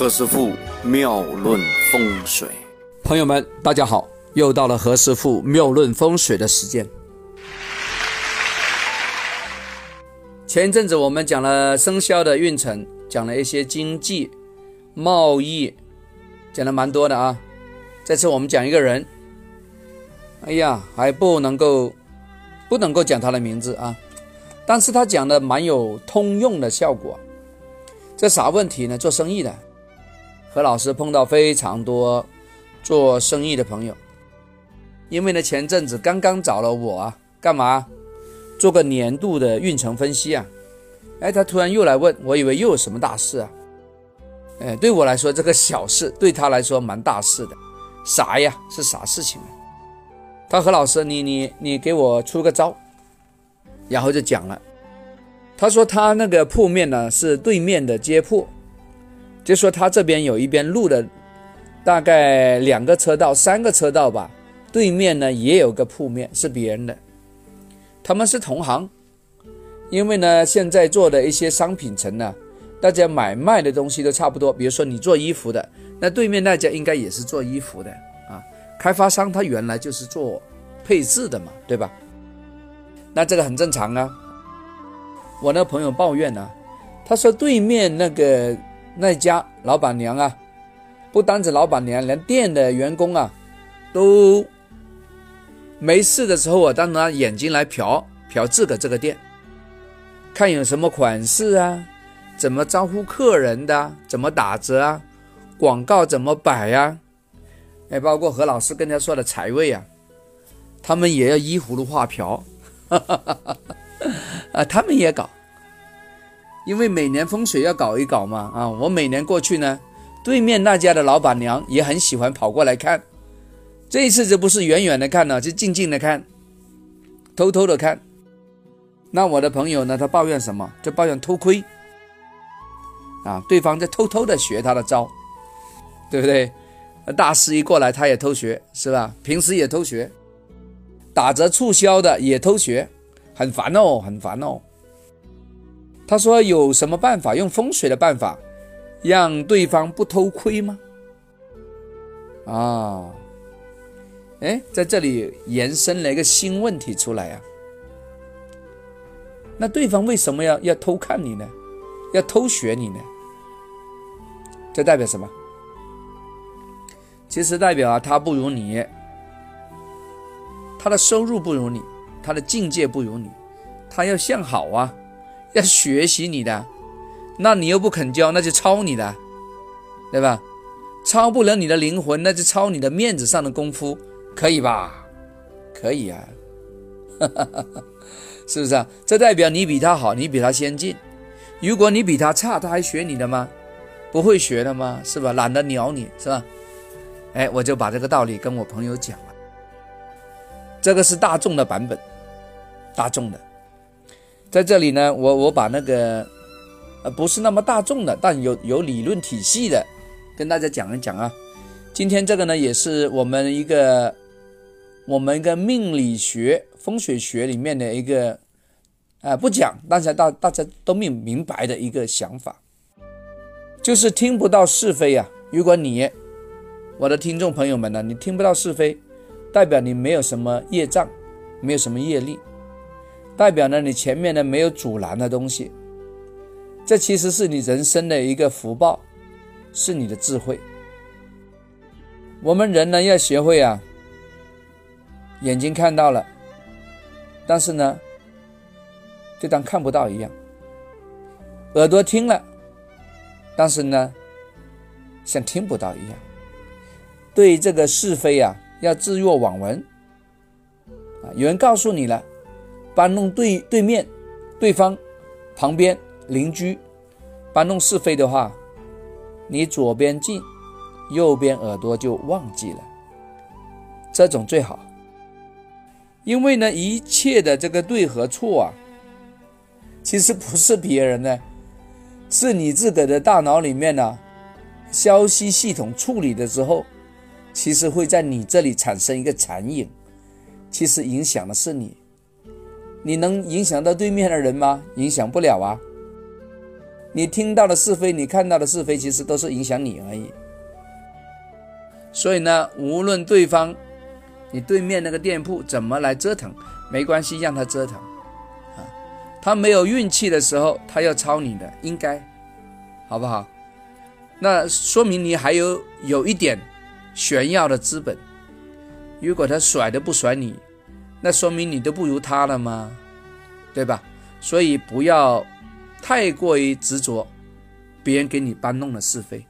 何师傅妙论风水，朋友们，大家好，又到了何师傅妙论风水的时间。前一阵子我们讲了生肖的运程，讲了一些经济、贸易，讲的蛮多的啊。这次我们讲一个人，哎呀，还不能够不能够讲他的名字啊，但是他讲的蛮有通用的效果。这啥问题呢？做生意的。何老师碰到非常多做生意的朋友，因为呢前阵子刚刚找了我啊，干嘛做个年度的运程分析啊？哎，他突然又来问，我以为又有什么大事啊？哎，对我来说这个小事，对他来说蛮大事的，啥呀？是啥事情啊？他何老师，你你你给我出个招，然后就讲了，他说他那个铺面呢是对面的街铺。就说他这边有一边路的，大概两个车道、三个车道吧，对面呢也有个铺面是别人的，他们是同行，因为呢现在做的一些商品城呢，大家买卖的东西都差不多。比如说你做衣服的，那对面那家应该也是做衣服的啊。开发商他原来就是做配置的嘛，对吧？那这个很正常啊。我那朋友抱怨呢，他说对面那个。那家老板娘啊，不单指老板娘，连店的员工啊，都没事的时候啊，当拿眼睛来瞟瞟这个这个店，看有什么款式啊，怎么招呼客人的，怎么打折啊，广告怎么摆呀？哎，包括何老师跟他说的财位啊，他们也要依葫芦画瓢，啊，他们也搞。因为每年风水要搞一搞嘛，啊，我每年过去呢，对面那家的老板娘也很喜欢跑过来看，这一次就不是远远的看了，就静静的看，偷偷的看。那我的朋友呢，他抱怨什么？就抱怨偷窥，啊，对方在偷偷的学他的招，对不对？大师一过来，他也偷学，是吧？平时也偷学，打折促销的也偷学，很烦哦，很烦哦。他说：“有什么办法？用风水的办法，让对方不偷窥吗？”啊，哎，在这里延伸了一个新问题出来啊。那对方为什么要要偷看你呢？要偷学你呢？这代表什么？其实代表啊，他不如你，他的收入不如你，他的境界不如你，他要向好啊。要学习你的，那你又不肯教，那就抄你的，对吧？抄不了你的灵魂，那就抄你的面子上的功夫，可以吧？可以啊，是不是啊？这代表你比他好，你比他先进。如果你比他差，他还学你的吗？不会学的吗？是吧？懒得鸟你是吧？哎，我就把这个道理跟我朋友讲了。这个是大众的版本，大众的。在这里呢，我我把那个，呃，不是那么大众的，但有有理论体系的，跟大家讲一讲啊。今天这个呢，也是我们一个我们一个命理学、风水学里面的一个，呃，不讲，大家大大家都明明白的一个想法，就是听不到是非啊。如果你我的听众朋友们呢，你听不到是非，代表你没有什么业障，没有什么业力。代表呢，你前面呢没有阻拦的东西，这其实是你人生的一个福报，是你的智慧。我们人呢要学会啊，眼睛看到了，但是呢，就当看不到一样；耳朵听了，但是呢，像听不到一样。对这个是非啊，要置若罔闻啊。有人告诉你了。搬弄对对面、对方、旁边邻居，搬弄是非的话，你左边进，右边耳朵就忘记了。这种最好，因为呢，一切的这个对和错啊，其实不是别人呢，是你自个的大脑里面呢，消息系统处理的时候，其实会在你这里产生一个残影，其实影响的是你。你能影响到对面的人吗？影响不了啊。你听到的是非，你看到的是非，其实都是影响你而已。所以呢，无论对方，你对面那个店铺怎么来折腾，没关系，让他折腾啊。他没有运气的时候，他要抄你的，应该，好不好？那说明你还有有一点炫耀的资本。如果他甩都不甩你，那说明你都不如他了吗？对吧？所以不要太过于执着别人给你搬弄的是非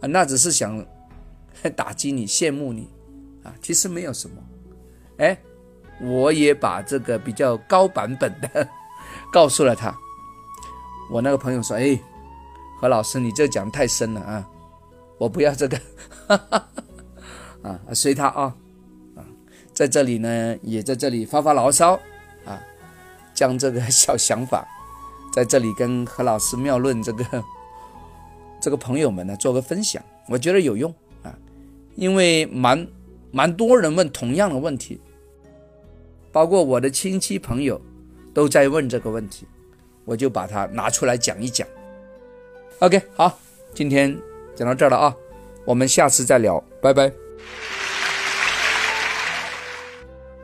啊，那只是想 打击你、羡慕你啊，其实没有什么。哎，我也把这个比较高版本的告诉了他。我那个朋友说：“哎，何老师，你这讲太深了啊，我不要这个。”啊，随他啊，啊，在这里呢，也在这里发发牢骚啊，将这个小想法在这里跟何老师妙论这个 这个朋友们呢做个分享，我觉得有用啊，因为蛮蛮多人问同样的问题，包括我的亲戚朋友都在问这个问题，我就把它拿出来讲一讲。OK，好，今天讲到这儿了啊，我们下次再聊，拜拜。